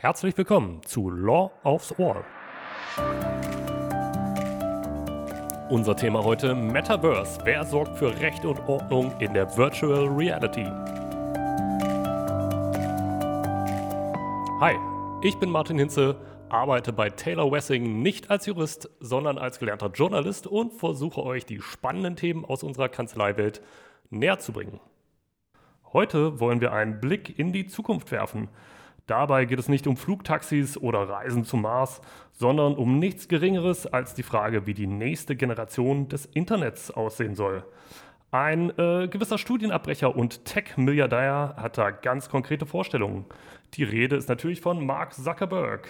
Herzlich willkommen zu Law aufs Ohr. Unser Thema heute Metaverse. Wer sorgt für Recht und Ordnung in der Virtual Reality? Hi, ich bin Martin Hinze, arbeite bei Taylor Wessing nicht als Jurist, sondern als gelernter Journalist und versuche euch die spannenden Themen aus unserer Kanzleiwelt näher zu bringen. Heute wollen wir einen Blick in die Zukunft werfen. Dabei geht es nicht um Flugtaxis oder Reisen zum Mars, sondern um nichts Geringeres als die Frage, wie die nächste Generation des Internets aussehen soll. Ein äh, gewisser Studienabbrecher und Tech-Milliardär hat da ganz konkrete Vorstellungen. Die Rede ist natürlich von Mark Zuckerberg.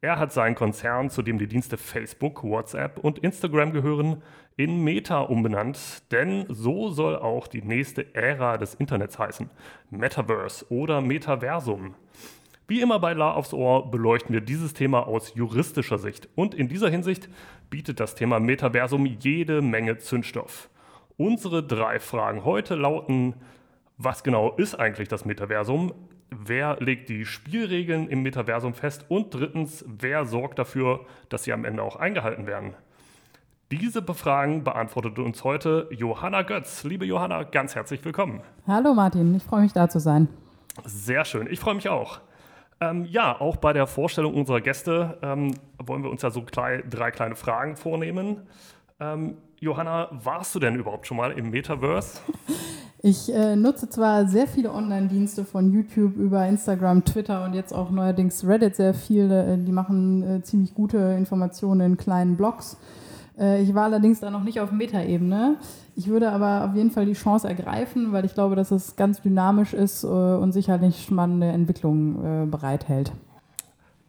Er hat seinen Konzern, zu dem die Dienste Facebook, WhatsApp und Instagram gehören, in Meta umbenannt, denn so soll auch die nächste Ära des Internets heißen. Metaverse oder Metaversum. Wie immer bei La aufs Ohr beleuchten wir dieses Thema aus juristischer Sicht. Und in dieser Hinsicht bietet das Thema Metaversum jede Menge Zündstoff. Unsere drei Fragen heute lauten, was genau ist eigentlich das Metaversum? Wer legt die Spielregeln im Metaversum fest? Und drittens, wer sorgt dafür, dass sie am Ende auch eingehalten werden? Diese Fragen beantwortet uns heute Johanna Götz. Liebe Johanna, ganz herzlich willkommen. Hallo Martin, ich freue mich da zu sein. Sehr schön, ich freue mich auch. Ähm, ja, auch bei der Vorstellung unserer Gäste ähm, wollen wir uns ja so klei drei kleine Fragen vornehmen. Ähm, Johanna, warst du denn überhaupt schon mal im Metaverse? Ich äh, nutze zwar sehr viele Online-Dienste von YouTube über Instagram, Twitter und jetzt auch neuerdings Reddit sehr viele. Äh, die machen äh, ziemlich gute Informationen in kleinen Blogs. Äh, ich war allerdings da noch nicht auf Metaebene. Ich würde aber auf jeden Fall die Chance ergreifen, weil ich glaube, dass es ganz dynamisch ist äh, und sicherlich spannende Entwicklungen äh, bereithält.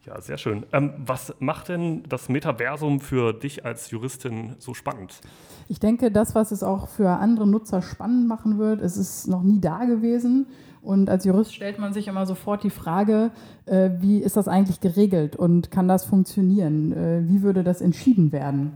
Ja, sehr schön. Ähm, was macht denn das Metaversum für dich als Juristin so spannend? Ich denke, das, was es auch für andere Nutzer spannend machen wird, es ist noch nie da gewesen. Und als Jurist stellt man sich immer sofort die Frage, äh, wie ist das eigentlich geregelt und kann das funktionieren? Äh, wie würde das entschieden werden?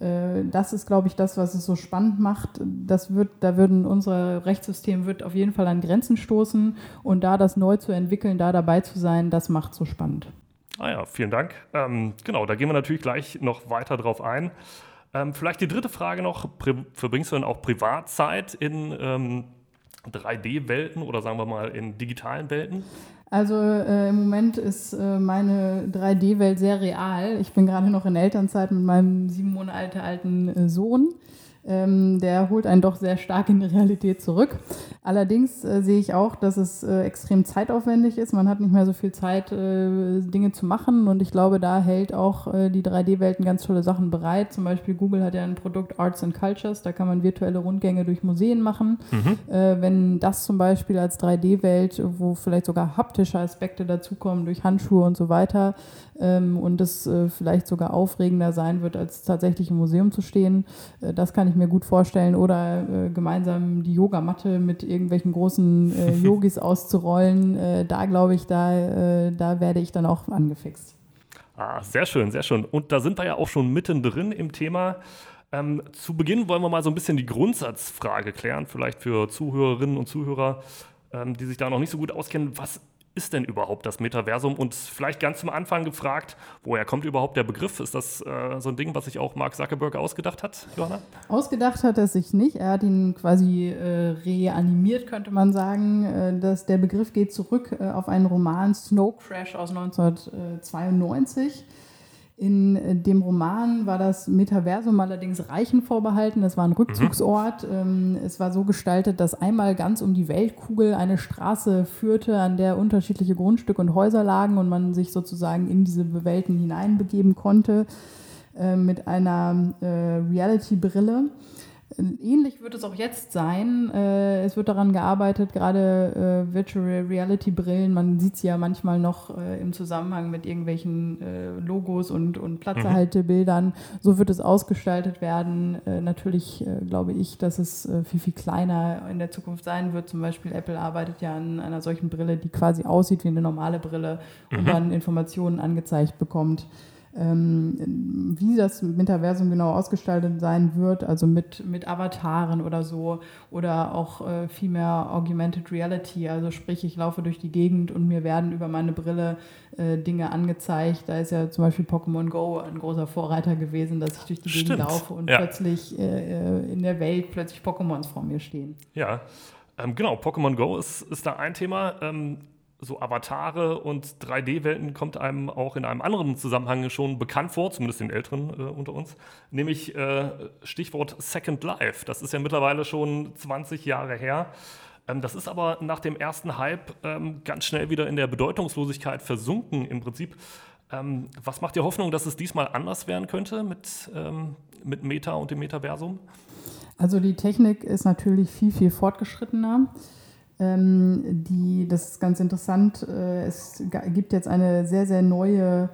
Äh, das ist, glaube ich, das, was es so spannend macht. Das wird, da würden unser Rechtssystem wird auf jeden Fall an Grenzen stoßen und da das neu zu entwickeln, da dabei zu sein, das macht so spannend. Ah ja, vielen Dank. Ähm, genau, da gehen wir natürlich gleich noch weiter drauf ein. Ähm, vielleicht die dritte Frage noch: Verbringst du denn auch Privatzeit in ähm, 3D-Welten oder sagen wir mal in digitalen Welten? Also äh, im Moment ist äh, meine 3D-Welt sehr real. Ich bin gerade noch in Elternzeit mit meinem sieben Monate alten äh, Sohn. Ähm, der holt einen doch sehr stark in die Realität zurück. Allerdings äh, sehe ich auch, dass es äh, extrem zeitaufwendig ist. Man hat nicht mehr so viel Zeit, äh, Dinge zu machen. Und ich glaube, da hält auch äh, die 3D-Welten ganz tolle Sachen bereit. Zum Beispiel Google hat ja ein Produkt Arts and Cultures. Da kann man virtuelle Rundgänge durch Museen machen. Mhm. Äh, wenn das zum Beispiel als 3D-Welt, wo vielleicht sogar haptische Aspekte dazukommen durch Handschuhe und so weiter, und es äh, vielleicht sogar aufregender sein wird, als tatsächlich im Museum zu stehen. Äh, das kann ich mir gut vorstellen. Oder äh, gemeinsam die Yogamatte mit irgendwelchen großen Yogis auszurollen. Da glaube ich, da, da werde ich dann auch angefixt. Ah, sehr schön, sehr schön. Und da sind wir ja auch schon mittendrin im Thema. Ähm, zu Beginn wollen wir mal so ein bisschen die Grundsatzfrage klären, vielleicht für Zuhörerinnen und Zuhörer, ähm, die sich da noch nicht so gut auskennen. Was ist denn überhaupt das Metaversum? Und vielleicht ganz zum Anfang gefragt, woher kommt überhaupt der Begriff? Ist das äh, so ein Ding, was sich auch Mark Zuckerberg ausgedacht hat, Johanna? Ausgedacht hat er sich nicht. Er hat ihn quasi äh, reanimiert, könnte man sagen. Äh, dass der Begriff geht zurück äh, auf einen Roman Snow Crash aus 1992. In äh, dem Roman war das Metaversum allerdings Reichen vorbehalten. Es war ein Rückzugsort. Mhm. Es war so gestaltet, dass einmal ganz um die Weltkugel eine Straße führte, an der unterschiedliche Grundstücke und Häuser lagen und man sich sozusagen in diese Welten hineinbegeben konnte äh, mit einer äh, Reality-Brille. Ähnlich wird es auch jetzt sein. Äh, es wird daran gearbeitet, gerade äh, Virtual Reality Brillen, man sieht sie ja manchmal noch äh, im Zusammenhang mit irgendwelchen Logos und, und Platzerhaltebildern. So wird es ausgestaltet werden. Natürlich glaube ich, dass es viel, viel kleiner in der Zukunft sein wird. Zum Beispiel Apple arbeitet ja an einer solchen Brille, die quasi aussieht wie eine normale Brille und mhm. dann Informationen angezeigt bekommt. Ähm, wie das Metaversum genau ausgestaltet sein wird, also mit, mit Avataren oder so, oder auch äh, viel mehr Augmented Reality, also sprich, ich laufe durch die Gegend und mir werden über meine Brille äh, Dinge angezeigt. Da ist ja zum Beispiel Pokémon Go ein großer Vorreiter gewesen, dass ich durch die Stimmt. Gegend laufe und ja. plötzlich äh, in der Welt plötzlich Pokémons vor mir stehen. Ja, ähm, genau, Pokémon Go ist, ist da ein Thema. Ähm, so Avatare und 3D-Welten kommt einem auch in einem anderen Zusammenhang schon bekannt vor, zumindest den Älteren äh, unter uns, nämlich äh, Stichwort Second Life. Das ist ja mittlerweile schon 20 Jahre her. Ähm, das ist aber nach dem ersten Hype ähm, ganz schnell wieder in der Bedeutungslosigkeit versunken im Prinzip. Ähm, was macht dir Hoffnung, dass es diesmal anders werden könnte mit, ähm, mit Meta und dem Metaversum? Also die Technik ist natürlich viel, viel fortgeschrittener. Ähm, die, das ist ganz interessant. Äh, es gibt jetzt eine sehr, sehr neue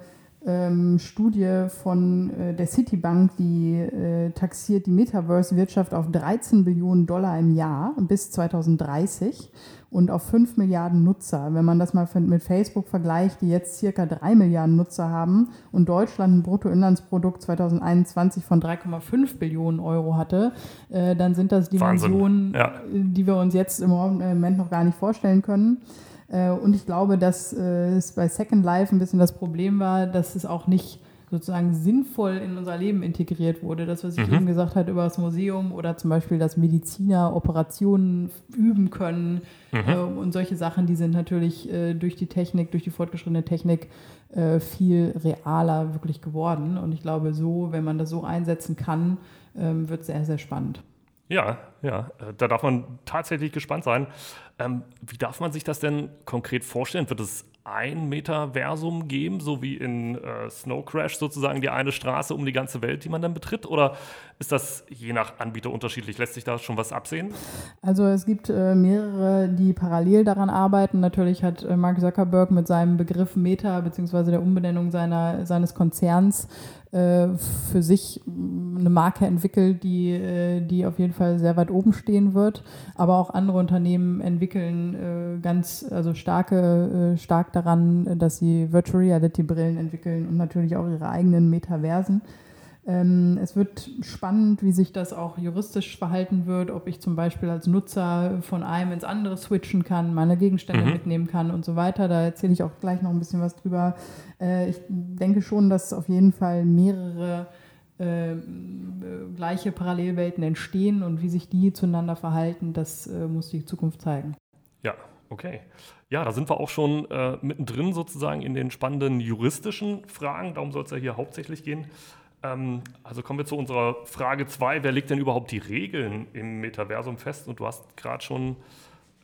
ähm, Studie von äh, der Citibank, die äh, taxiert die Metaverse-Wirtschaft auf 13 Billionen Dollar im Jahr bis 2030 und auf 5 Milliarden Nutzer. Wenn man das mal mit Facebook vergleicht, die jetzt circa 3 Milliarden Nutzer haben und Deutschland ein Bruttoinlandsprodukt 2021 von 3,5 Billionen Euro hatte, äh, dann sind das Dimensionen, ja. die wir uns jetzt im Moment noch gar nicht vorstellen können. Äh, und ich glaube, dass äh, es bei Second Life ein bisschen das Problem war, dass es auch nicht sozusagen sinnvoll in unser Leben integriert wurde. Das, was ich mhm. eben gesagt habe über das Museum oder zum Beispiel, dass Mediziner Operationen üben können mhm. äh, und solche Sachen, die sind natürlich durch die Technik, durch die fortgeschrittene Technik viel realer wirklich geworden. Und ich glaube, so, wenn man das so einsetzen kann, ähm, wird es sehr, sehr spannend. Ja, ja, äh, da darf man tatsächlich gespannt sein. Ähm, wie darf man sich das denn konkret vorstellen? Wird es ein Metaversum geben, so wie in äh, Snow Crash sozusagen die eine Straße um die ganze Welt, die man dann betritt? Oder ist das je nach Anbieter unterschiedlich? Lässt sich da schon was absehen? Also es gibt äh, mehrere, die parallel daran arbeiten. Natürlich hat äh, Mark Zuckerberg mit seinem Begriff Meta bzw. der Umbenennung seiner, seines Konzerns für sich eine Marke entwickelt, die, äh, die auf jeden Fall sehr weit oben stehen wird. Aber auch andere Unternehmen entwickeln äh, ganz, also starke, stark daran, dass sie Virtual Reality Brillen entwickeln und natürlich auch ihre eigenen Metaversen. Ähm, es wird spannend, wie sich das auch juristisch verhalten wird, ob ich zum Beispiel als Nutzer von einem ins andere switchen kann, meine Gegenstände mhm. mitnehmen kann und so weiter. Da erzähle ich auch gleich noch ein bisschen was drüber. Äh, ich denke schon, dass auf jeden Fall mehrere äh, gleiche Parallelwelten entstehen und wie sich die zueinander verhalten, das äh, muss die Zukunft zeigen. Ja, okay. Ja, da sind wir auch schon äh, mittendrin sozusagen in den spannenden juristischen Fragen. Darum soll es ja hier hauptsächlich gehen. Ähm, also kommen wir zu unserer Frage 2. Wer legt denn überhaupt die Regeln im Metaversum fest? Und du hast gerade schon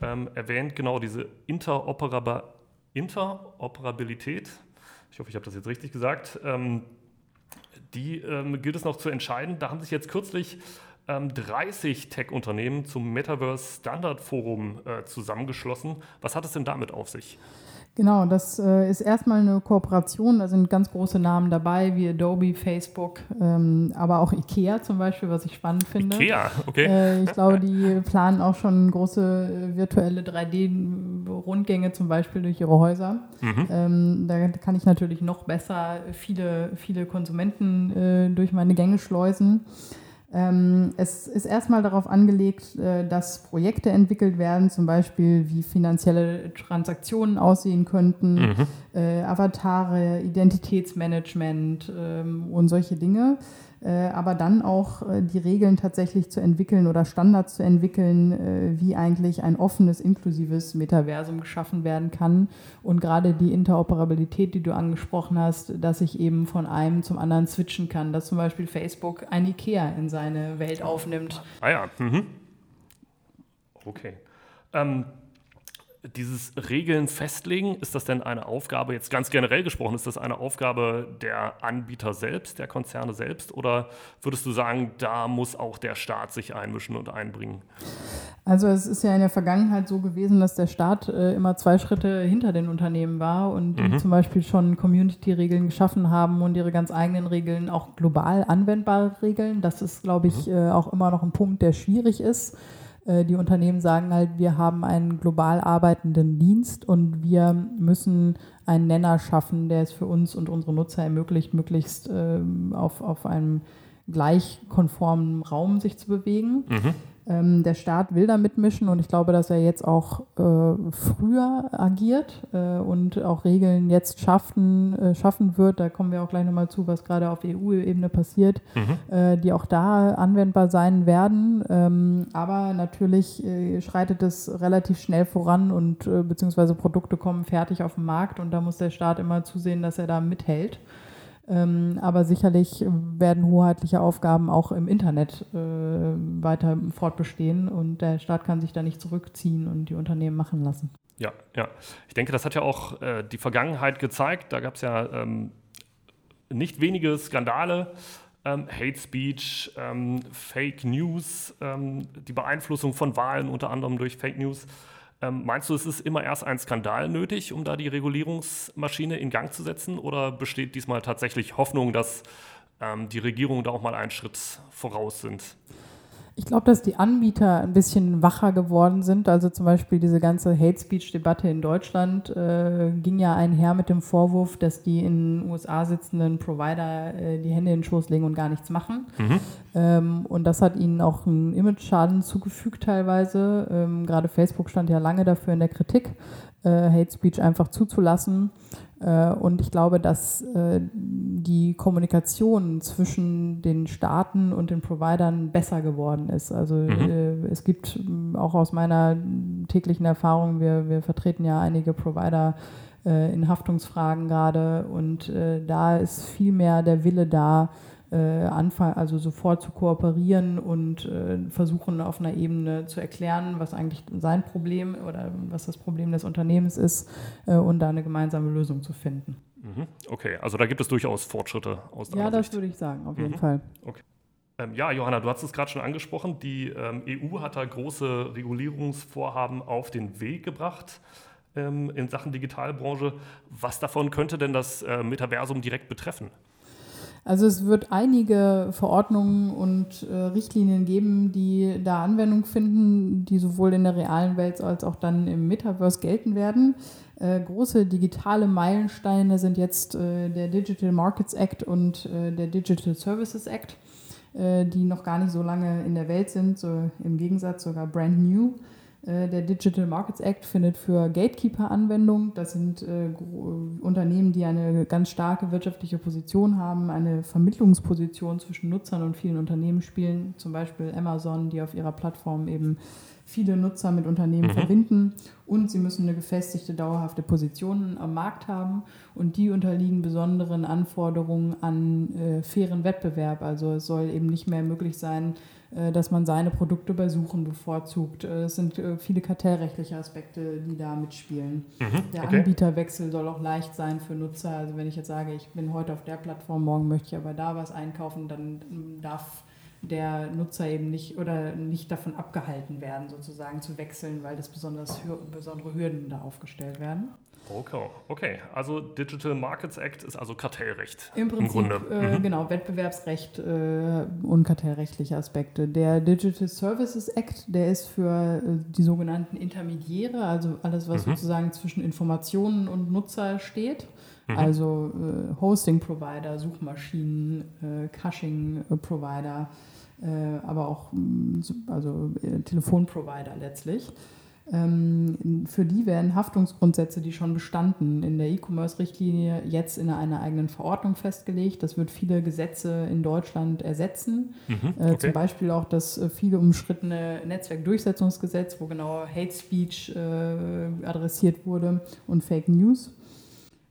ähm, erwähnt, genau diese Interoperab Interoperabilität. Ich hoffe, ich habe das jetzt richtig gesagt. Ähm, die ähm, gilt es noch zu entscheiden. Da haben sich jetzt kürzlich 30 ähm, Tech-Unternehmen zum Metaverse Standard Forum äh, zusammengeschlossen. Was hat es denn damit auf sich? Genau, das äh, ist erstmal eine Kooperation. Da sind ganz große Namen dabei, wie Adobe, Facebook, ähm, aber auch IKEA zum Beispiel, was ich spannend finde. IKEA, okay. Äh, ich glaube, die planen auch schon große äh, virtuelle 3D-Rundgänge zum Beispiel durch ihre Häuser. Mhm. Ähm, da kann ich natürlich noch besser viele, viele Konsumenten äh, durch meine Gänge schleusen. Ähm, es ist erstmal darauf angelegt, äh, dass Projekte entwickelt werden, zum Beispiel wie finanzielle Transaktionen aussehen könnten, mhm. äh, Avatare, Identitätsmanagement ähm, und solche Dinge. Äh, aber dann auch die Regeln tatsächlich zu entwickeln oder Standards zu entwickeln, wie eigentlich ein offenes, inklusives Metaversum geschaffen werden kann. Und gerade die Interoperabilität, die du angesprochen hast, dass ich eben von einem zum anderen switchen kann, dass zum Beispiel Facebook ein IKEA in seine Welt aufnimmt. Ah ja, mhm. okay. Ähm, dieses Regeln festlegen, ist das denn eine Aufgabe, jetzt ganz generell gesprochen, ist das eine Aufgabe der Anbieter selbst, der Konzerne selbst? Oder würdest du sagen, da muss auch der Staat sich einmischen und einbringen? Also es ist ja in der Vergangenheit so gewesen, dass der Staat äh, immer zwei Schritte hinter den Unternehmen war und die mhm. zum Beispiel schon Community-Regeln geschaffen haben und ihre ganz eigenen Regeln, auch global anwendbare Regeln. Das ist, glaube ich, mhm. äh, auch immer noch ein Punkt, der schwierig ist die Unternehmen sagen halt, wir haben einen global arbeitenden Dienst und wir müssen einen Nenner schaffen, der es für uns und unsere Nutzer ermöglicht, möglichst äh, auf, auf einem gleich konformen Raum sich zu bewegen. Mhm. Ähm, der Staat will da mitmischen und ich glaube, dass er jetzt auch äh, früher agiert äh, und auch Regeln jetzt schaffen, äh, schaffen wird. Da kommen wir auch gleich nochmal zu, was gerade auf EU-Ebene passiert, mhm. Äh, die auch da anwendbar sein werden. Ähm, aber natürlich äh, schreitet es relativ schnell voran und äh, beziehungsweise Produkte kommen fertig auf den Markt und da muss der Staat immer zusehen, dass er da mithält. Ähm, aber sicherlich werden hoheitliche Aufgaben auch im Internet äh, weiter fortbestehen und der Staat kann sich da nicht zurückziehen und die Unternehmen machen lassen. Ja, ja. Ich denke, das hat ja auch äh, die Vergangenheit gezeigt. Da gab es ja ähm, nicht wenige Skandale. Ähm, Hate Speech, ähm, Fake News, ähm, die Beeinflussung von Wahlen unter anderem durch Fake News. Ähm, meinst du, es ist immer erst ein Skandal nötig, um da die Regulierungsmaschine in Gang zu setzen? Oder besteht diesmal tatsächlich Hoffnung, dass ähm, die Regierungen da auch mal einen Schritt voraus sind? Ich glaube, dass die Anbieter ein bisschen wacher geworden sind. Also zum Beispiel diese ganze Hate Speech-Debatte in Deutschland äh, ging ja einher mit dem Vorwurf, dass die in den USA sitzenden Provider äh, die Hände in den Schoß legen und gar nichts machen. Mhm. Ähm, und das hat ihnen auch einen Image-Schaden zugefügt teilweise. Ähm, Gerade Facebook stand ja lange dafür in der Kritik, äh, Hate Speech einfach zuzulassen. Äh, und ich glaube, dass äh, die Kommunikation zwischen den Staaten und den Providern besser geworden ist. Also mhm. Äh, es gibt auch aus meiner täglichen Erfahrung, wir, wir vertreten ja einige Provider in Haftungsfragen gerade und da ist viel mehr der Wille da, äh, anfangen, also sofort zu kooperieren und äh, versuchen auf einer Ebene zu erklären, was eigentlich sein Problem oder was das Problem des Unternehmens ist äh, und da eine gemeinsame Lösung zu finden. Mhm. Okay, also da gibt es durchaus Fortschritte aus der Ja, das Sicht. würde ich sagen, auf jeden mhm. Fall. Okay. Ähm, ja, Johanna, du hast es gerade schon angesprochen. Die ähm, EU hat da große Regulierungsvorhaben auf den Weg gebracht ähm, in Sachen Digitalbranche. Was davon könnte denn das äh, Metaversum direkt betreffen? Also es wird einige Verordnungen und äh, Richtlinien geben, die da Anwendung finden, die sowohl in der realen Welt als auch dann im Metaverse gelten werden. Äh, große digitale Meilensteine sind jetzt äh, der Digital Markets Act und äh, der Digital Services Act, äh, die noch gar nicht so lange in der Welt sind, so im Gegensatz sogar brand new. Äh, der Digital Markets Act findet für Gatekeeper Anwendung. Das sind äh, Unternehmen, die eine ganz starke wirtschaftliche Position haben, eine Vermittlungsposition zwischen Nutzern und vielen Unternehmen spielen. Zum Beispiel Amazon, die auf ihrer Plattform eben viele Nutzer mit Unternehmen mhm. verbinden. Und sie müssen eine gefestigte, dauerhafte Position am Markt haben. Und die unterliegen besonderen Anforderungen an äh, fairen Wettbewerb. Also es soll eben nicht mehr möglich sein, dass man seine Produkte bei Suchen bevorzugt. Äh, es sind äh, viele kartellrechtliche Aspekte, die da mitspielen. Mhm, der okay. Anbieterwechsel soll auch leicht sein für Nutzer. Also wenn ich jetzt sage, ich bin heute auf der Plattform, morgen möchte ich aber da was einkaufen, dann darf der Nutzer eben nicht oder nicht davon abgehalten werden, sozusagen zu wechseln, weil das besonders besondere Hürden da aufgestellt werden. Okay, okay. Also Digital Markets Act ist also Kartellrecht im, Prinzip, im Grunde. Äh, mhm. Genau, Wettbewerbsrecht äh, und kartellrechtliche Aspekte. Der Digital Services Act, der ist für äh, die sogenannten Intermediäre, also alles, was mhm. sozusagen zwischen Informationen und Nutzer steht. Mhm. Also äh, Hosting-Provider, Suchmaschinen, äh, Caching-Provider, äh, aber auch mm, also, Telefonprovider letztlich. Ähm, für die werden Haftungsgrundsätze, die schon bestanden, in der E-Commerce-Richtlinie jetzt in einer eigenen Verordnung festgelegt. Das wird viele Gesetze in Deutschland ersetzen. Mhm, äh, okay. Zum Beispiel auch das äh, viele umstrittene Netzwerkdurchsetzungsgesetz, wo genau Hate Speech äh, adressiert wurde und Fake News.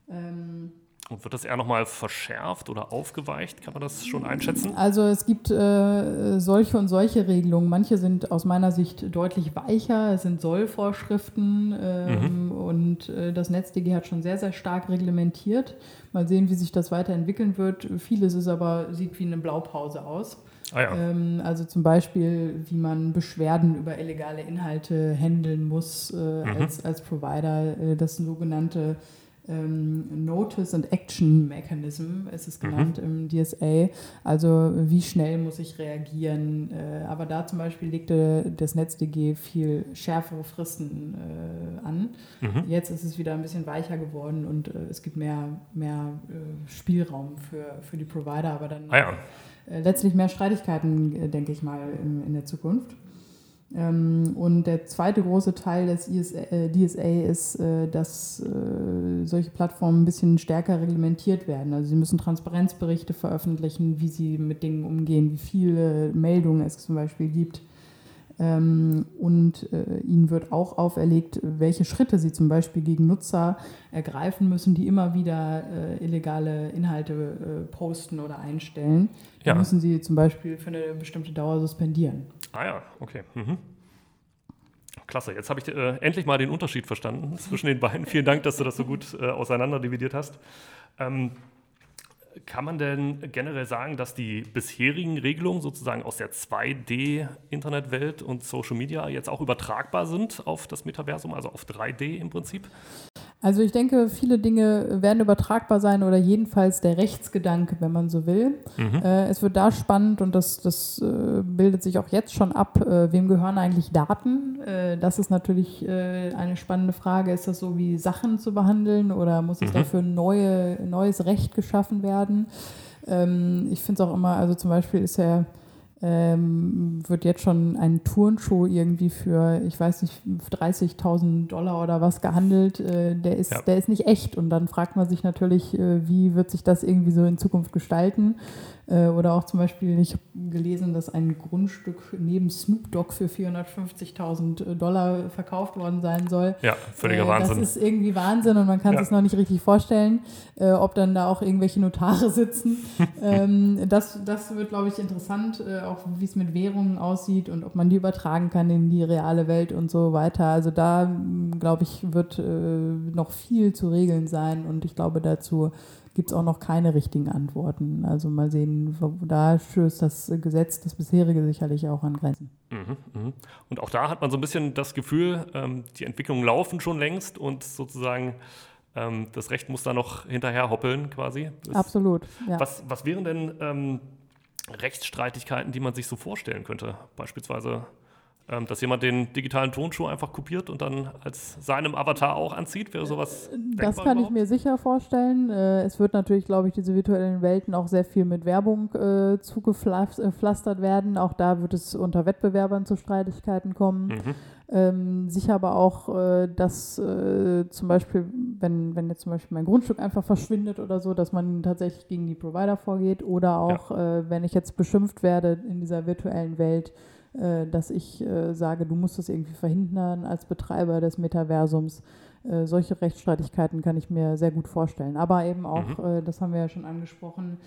Ähm, und wird das eher nochmal verschärft oder aufgeweicht? Kann man das schon einschätzen? Also es gibt äh, solche und solche Regelungen. Manche sind aus meiner Sicht deutlich weicher. Es sind Sollvorschriften ähm, mhm. und äh, das NetzDG hat schon sehr, sehr stark reglementiert. Mal sehen, wie sich das weiterentwickeln wird. Vieles ist aber, sieht wie eine Blaupause aus. Ah ja. ähm, also zum Beispiel, wie man Beschwerden über illegale Inhalte handeln muss äh, mhm. als, als Provider. Äh, das sogenannte ähm, Notice and Action Mechanism ist es genannt mhm. im DSA. Also wie schnell muss ich reagieren. Äh, aber da zum Beispiel legte das NetzDG viel schärfere Fristen äh, an. Mhm. Jetzt ist es wieder ein bisschen weicher geworden und äh, es gibt mehr, mehr äh, Spielraum für, für die Provider, aber dann ah ja. Äh, letztlich mehr Streitigkeiten, äh, denke ich mal, in, in der Zukunft. Ähm, und der zweite große Teil des ISA, äh, DSA ist, äh, dass äh, solche Plattformen ein bisschen stärker reglementiert werden. Also sie müssen Transparenzberichte veröffentlichen, wie sie mit Dingen umgehen, wie viele Meldungen es zum Beispiel gibt. Ähm, und ihnen wird auch auferlegt, welche Schritte sie zum Beispiel gegen Nutzer ergreifen müssen, die immer wieder illegale Inhalte posten oder einstellen. Ja. Da müssen sie zum Beispiel für eine bestimmte Dauer suspendieren. Ah ja, okay. Mhm. Klasse, jetzt habe ich äh, endlich mal den Unterschied verstanden zwischen den beiden. Vielen Dank, dass du das so gut äh, auseinander dividiert hast. Ähm, kann man denn generell sagen, dass die bisherigen Regelungen sozusagen aus der 2D-Internetwelt und Social Media jetzt auch übertragbar sind auf das Metaversum, also auf 3D im Prinzip? Also ich denke, viele Dinge werden übertragbar sein oder jedenfalls der Rechtsgedanke, wenn man so will. Mhm. Äh, es wird da spannend und das, das äh, bildet sich auch jetzt schon ab, äh, wem gehören eigentlich Daten? Äh, das ist natürlich äh, eine spannende Frage. Ist das so wie Sachen zu behandeln oder muss es mhm. dafür neue, neues Recht geschaffen werden? Ähm, ich finde es auch immer, also zum Beispiel ist ja ähm, wird jetzt schon ein Turnschuh irgendwie für, ich weiß nicht, 30.000 Dollar oder was gehandelt. Äh, der, ist, ja. der ist nicht echt. Und dann fragt man sich natürlich, äh, wie wird sich das irgendwie so in Zukunft gestalten? Äh, oder auch zum Beispiel, ich habe gelesen, dass ein Grundstück neben Snoop Dogg für 450.000 Dollar verkauft worden sein soll. Ja, völliger äh, Wahnsinn. Das ist irgendwie Wahnsinn und man kann ja. sich noch nicht richtig vorstellen, äh, ob dann da auch irgendwelche Notare sitzen. ähm, das, das wird, glaube ich, interessant, äh, auch wie es mit Währungen aussieht und ob man die übertragen kann in die reale Welt und so weiter. Also da, glaube ich, wird äh, noch viel zu regeln sein und ich glaube dazu, gibt es auch noch keine richtigen Antworten. Also mal sehen, da stößt das Gesetz, das bisherige sicherlich auch an Grenzen. Mhm, mh. Und auch da hat man so ein bisschen das Gefühl, ähm, die Entwicklungen laufen schon längst und sozusagen ähm, das Recht muss da noch hinterher hoppeln quasi. Das, Absolut. Ja. Was, was wären denn ähm, Rechtsstreitigkeiten, die man sich so vorstellen könnte? Beispielsweise ähm, dass jemand den digitalen Tonschuh einfach kopiert und dann als seinem Avatar auch anzieht? Wäre sowas Das kann überhaupt? ich mir sicher vorstellen. Äh, es wird natürlich, glaube ich, diese virtuellen Welten auch sehr viel mit Werbung äh, zugepflastert werden. Auch da wird es unter Wettbewerbern zu Streitigkeiten kommen. Mhm. Ähm, sicher aber auch, äh, dass äh, zum Beispiel, wenn, wenn jetzt zum Beispiel mein Grundstück einfach verschwindet oder so, dass man tatsächlich gegen die Provider vorgeht oder auch, ja. äh, wenn ich jetzt beschimpft werde in dieser virtuellen Welt, äh, dass ich äh, sage, du musst das irgendwie verhindern als Betreiber des Metaversums. Äh, solche Rechtsstreitigkeiten kann ich mir sehr gut vorstellen. Aber eben auch, mhm. das haben wir ja schon angesprochen,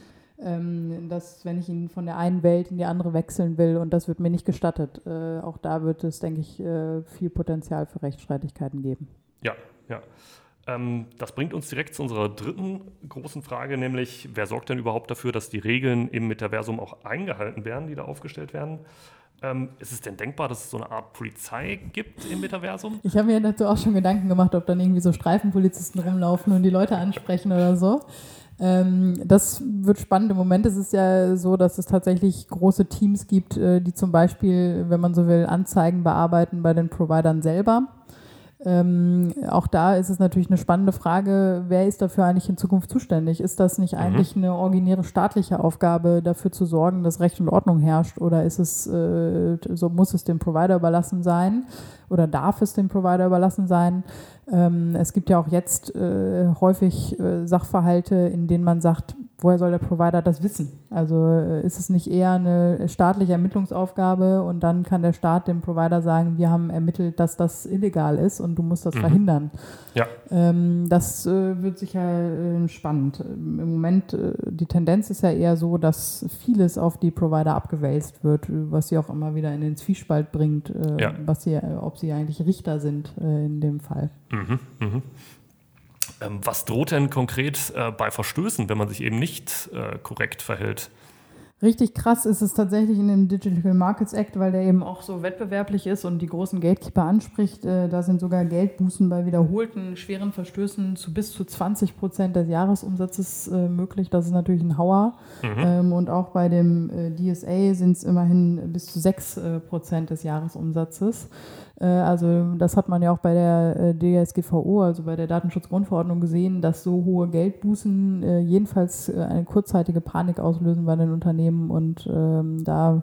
ähm, dass wenn ich ihn von der einen Welt in die andere wechseln will und das wird mir nicht gestattet, auch da wird es, denke ich, viel Potenzial für Rechtsstreitigkeiten geben. Ja, ja. Ähm, das bringt uns direkt zu unserer dritten großen Frage, nämlich wer sorgt denn überhaupt dafür, dass die Regeln im Metaversum auch eingehalten werden, die da aufgestellt werden? Ähm, ist es denn denkbar, dass es so eine Art Polizei gibt im Metaversum? Ich habe mir dazu auch schon Gedanken gemacht, ob dann irgendwie so Streifenpolizisten rumlaufen und die Leute ansprechen oder so. Ähm, das wird spannend. Im Moment ist es ja so, dass es tatsächlich große Teams gibt, äh, die zum Beispiel, wenn man so will, Anzeigen bearbeiten bei den Providern selber. Ähm, auch da ist es natürlich eine spannende Frage, wer ist dafür eigentlich in Zukunft zuständig? Ist das nicht mhm. eigentlich eine originäre staatliche Aufgabe, dafür zu sorgen, dass Recht und Ordnung herrscht? Oder ist es, äh, so muss es dem Provider überlassen sein? Oder darf es dem Provider überlassen sein? Ähm, es gibt ja auch jetzt äh, häufig äh, Sachverhalte, in denen man sagt, woher soll der Provider das wissen? Also äh, ist es nicht eher eine staatliche Ermittlungsaufgabe und dann kann der Staat dem Provider sagen, wir haben ermittelt, dass das illegal ist und du musst das mhm. verhindern. Ja. Ähm, das äh, wird sicher äh, spannend. Im Moment, äh, die Tendenz ist ja eher so, dass vieles auf die Provider abgewälzt wird, was sie auch immer wieder in den Zwiespalt bringt, äh, ja. was sie, ob sie eigentlich Richter sind äh, in dem Fall. Mhm. Mhm. Ähm, was droht denn konkret äh, bei Verstößen, wenn man sich eben nicht äh, korrekt verhält? Richtig krass ist es tatsächlich in dem Digital Markets Act, weil der eben auch so wettbewerblich ist und die großen Gatekeeper anspricht. Äh, da sind sogar Geldbußen bei wiederholten schweren Verstößen zu bis zu 20 Prozent des Jahresumsatzes äh, möglich. Das ist natürlich ein Hauer. Mhm. Ähm, und auch bei dem äh, DSA sind es immerhin bis zu 6 äh, Prozent des Jahresumsatzes. Äh, also das hat man ja auch bei der äh, DSGVO, also bei der Datenschutzgrundverordnung gesehen, dass so hohe Geldbußen äh, jedenfalls eine kurzzeitige Panik auslösen bei den Unternehmen und ähm, da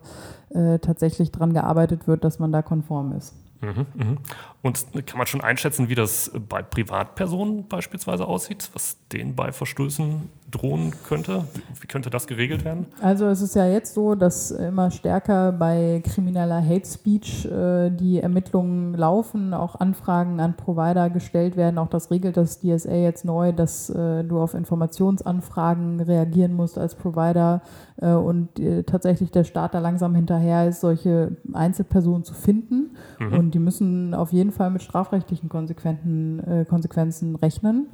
tatsächlich dran gearbeitet wird, dass man da konform ist. Mhm, mhm. Und kann man schon einschätzen, wie das bei Privatpersonen beispielsweise aussieht, was denen bei Verstößen drohen könnte? Wie könnte das geregelt werden? Also es ist ja jetzt so, dass immer stärker bei krimineller Hate Speech äh, die Ermittlungen laufen, auch Anfragen an Provider gestellt werden. Auch das regelt das DSA jetzt neu, dass äh, du auf Informationsanfragen reagieren musst als Provider äh, und äh, tatsächlich der Staat da langsam hinterher ist, solche Einzelpersonen zu finden. Mhm. Und die müssen auf jeden Fall mit strafrechtlichen äh, Konsequenzen rechnen.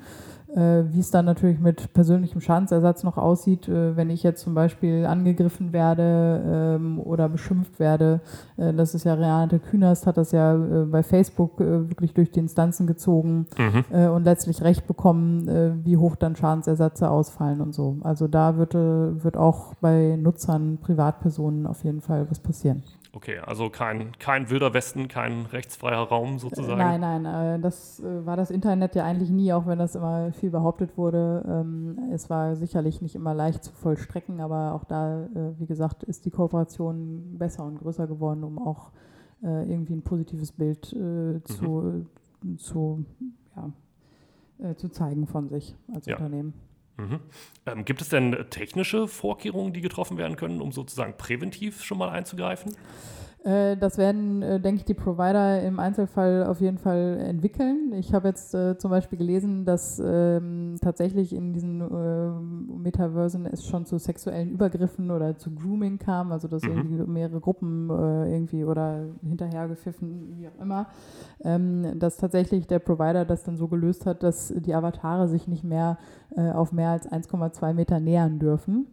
Äh, wie es dann natürlich mit persönlichem Schadensersatz noch aussieht, äh, wenn ich jetzt zum Beispiel angegriffen werde ähm, oder beschimpft werde. Äh, das ist ja Renate Künast, hat das ja bei Facebook wirklich durch die Instanzen gezogen mhm. Und letztlich Recht bekommen, wie hoch dann Schadensersätze ausfallen und so. Also da wird, wird auch bei Nutzern, Privatpersonen auf jeden Fall was passieren. Okay, also kein, kein wilder Westen, kein rechtsfreier Raum sozusagen. Nein, nein, äh, das äh, war das Internet ja eigentlich nie, auch wenn das immer viel behauptet wurde. Ähm, es war sicherlich nicht immer leicht zu vollstrecken, aber auch da, äh, wie gesagt, ist die Kooperation besser und größer geworden, um auch irgendwie ein positives Bild zu, mhm. zu, ja, zu zeigen von sich als ja. Unternehmen. Mhm. Ähm, gibt es denn technische Vorkehrungen, die getroffen werden können, um sozusagen präventiv schon mal einzugreifen? Äh, das werden, äh, denke ich, die Provider im Einzelfall auf jeden Fall entwickeln. Ich habe jetzt äh, zum Beispiel gelesen, dass ähm, tatsächlich in diesen äh, Metaversen es schon zu sexuellen Übergriffen oder zu Grooming kam, also dass mhm. irgendwie mehrere Gruppen äh, irgendwie oder hinterhergepfiffen, wie auch immer, ähm, dass tatsächlich der Provider das dann so gelöst hat, dass die Avatare sich nicht mehr äh, auf mehr als 1,2 Meter nähern dürfen.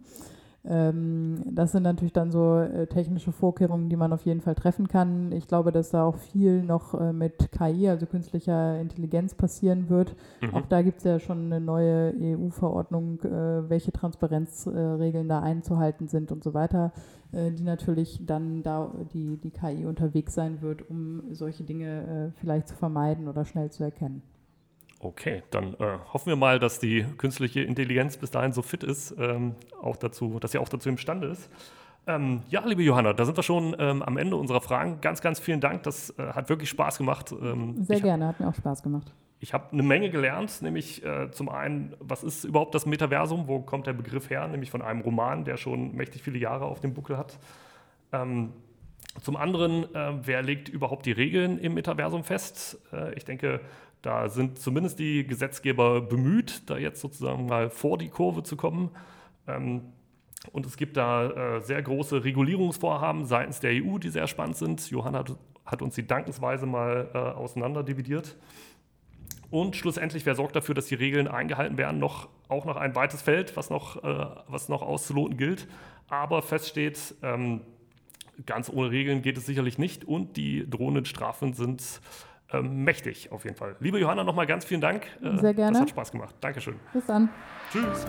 Ähm, das sind natürlich dann so äh, technische Vorkehrungen, die man auf jeden Fall treffen kann. Ich glaube, dass da auch viel noch äh, mit KI, also künstlicher Intelligenz, passieren wird. Mhm. Auch da gibt es ja schon eine neue EU-Verordnung, äh, welche Transparenzregeln da einzuhalten sind und so weiter, die natürlich dann da die, die KI unterwegs sein wird, um solche Dinge vielleicht zu vermeiden oder schnell zu erkennen. Okay, dann äh, hoffen wir mal, dass die künstliche Intelligenz bis dahin so fit ist, ähm, auch dazu, dass sie auch dazu imstande ist. Ähm, ja, liebe Johanna, da sind wir schon ähm, am Ende unserer Fragen. Ganz, ganz vielen Dank. Das äh, hat wirklich Spaß gemacht. Ähm, Sehr gerne, hat mir auch Spaß gemacht. Ich habe eine Menge gelernt, nämlich äh, zum einen, was ist überhaupt das Metaversum? Wo kommt der Begriff her? Nämlich von einem Roman, der schon mächtig viele Jahre auf dem Buckel hat. Ähm, zum anderen, äh, wer legt überhaupt die Regeln im Metaversum fest? Äh, ich denke, da sind zumindest die Gesetzgeber bemüht, da jetzt sozusagen mal vor die Kurve zu kommen. Ähm, und es gibt da äh, sehr große Regulierungsvorhaben seitens der EU, die sehr spannend sind. Johanna hat, uns die dankensweise mal äh, auseinanderdividiert. Und schlussendlich, wer sorgt dafür, dass die Regeln eingehalten werden? Noch, auch noch ein weites Feld, was noch, äh, was noch auszuloten gilt. Aber feststeht, ähm, ganz ohne Regeln geht es sicherlich nicht. Und die drohenden Strafen sind ähm, mächtig auf jeden Fall. Liebe Johanna, nochmal ganz vielen Dank. Äh, Sehr gerne. Das hat Spaß gemacht. Dankeschön. Bis dann. Tschüss.